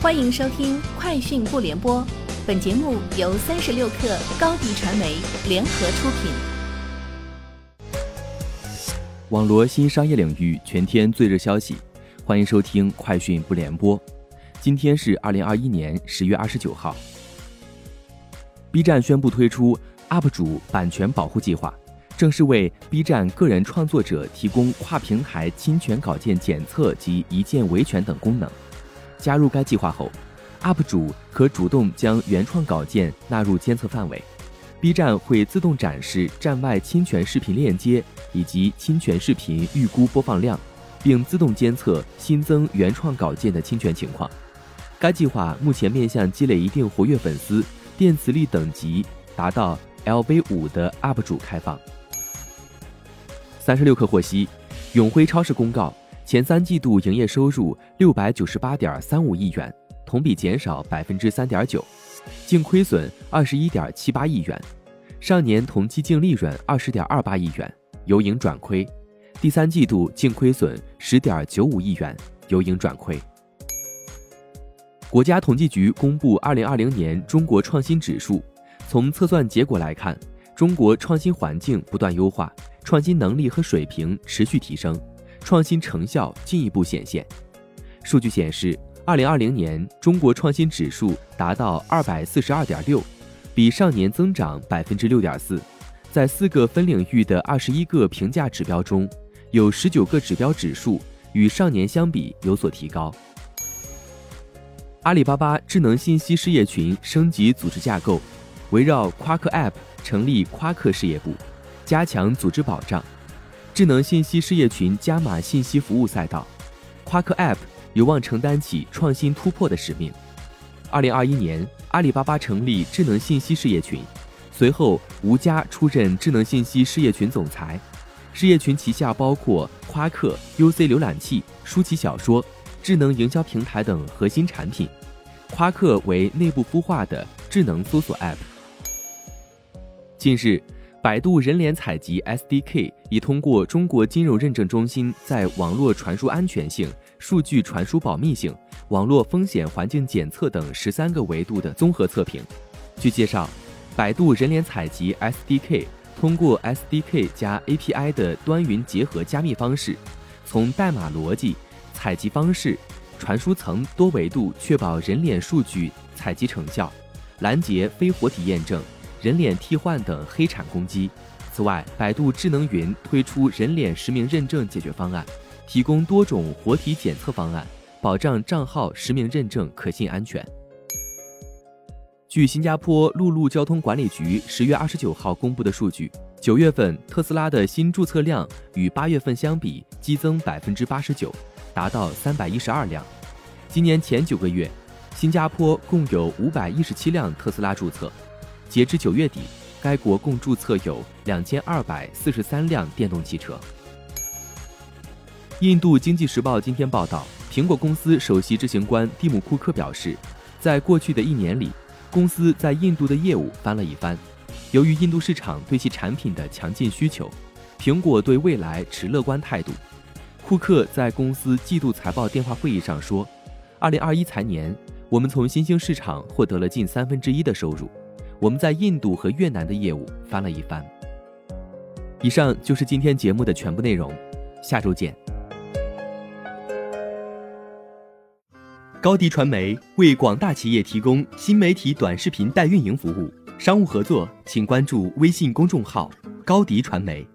欢迎收听《快讯不联播》，本节目由三十六克高低传媒联合出品。网罗新商业领域全天最热消息，欢迎收听《快讯不联播》。今天是二零二一年十月二十九号。B 站宣布推出 UP 主版权保护计划，正式为 B 站个人创作者提供跨平台侵权稿件检测及一键维权等功能。加入该计划后，UP 主可主动将原创稿件纳入监测范围。B 站会自动展示站外侵权视频链接以及侵权视频预估播放量，并自动监测新增原创稿件的侵权情况。该计划目前面向积累一定活跃粉丝、电磁力等级达到 LV 五的 UP 主开放。三十六氪获悉，永辉超市公告。前三季度营业收入六百九十八点三五亿元，同比减少百分之三点九，净亏损二十一点七八亿元，上年同期净利润二十点二八亿元，由盈转亏，第三季度净亏损十点九五亿元，由盈转亏。国家统计局公布二零二零年中国创新指数，从测算结果来看，中国创新环境不断优化，创新能力和水平持续提升。创新成效进一步显现。数据显示，二零二零年中国创新指数达到二百四十二点六，比上年增长百分之六点四。在四个分领域的二十一个评价指标中，有十九个指标指数与上年相比有所提高。阿里巴巴智能信息事业群升级组织架构，围绕夸克 App 成立夸克事业部，加强组织保障。智能信息事业群加码信息服务赛道，夸克 App 有望承担起创新突破的使命。二零二一年，阿里巴巴成立智能信息事业群，随后吴佳出任智能信息事业群总裁。事业群旗下包括夸克、UC 浏览器、舒淇小说、智能营销平台等核心产品。夸克为内部孵化的智能搜索 App。近日。百度人脸采集 SDK 已通过中国金融认证中心在网络传输安全性、数据传输保密性、网络风险环境检测等十三个维度的综合测评。据介绍，百度人脸采集 SDK 通过 SDK 加 API 的端云结合加密方式，从代码逻辑、采集方式、传输层多维度确保人脸数据采集成效，拦截非活体验证。人脸替换等黑产攻击。此外，百度智能云推出人脸实名认证解决方案，提供多种活体检测方案，保障账号实名认证可信安全。据新加坡陆路交通管理局十月二十九号公布的数据，九月份特斯拉的新注册量与八月份相比激增百分之八十九，达到三百一十二辆。今年前九个月，新加坡共有五百一十七辆特斯拉注册。截至九月底，该国共注册有两千二百四十三辆电动汽车。印度经济时报今天报道，苹果公司首席执行官蒂姆·库克表示，在过去的一年里，公司在印度的业务翻了一番。由于印度市场对其产品的强劲需求，苹果对未来持乐观态度。库克在公司季度财报电话会议上说：“二零二一财年，我们从新兴市场获得了近三分之一的收入。”我们在印度和越南的业务翻了一番。以上就是今天节目的全部内容，下周见。高迪传媒为广大企业提供新媒体短视频代运营服务，商务合作请关注微信公众号高迪传媒。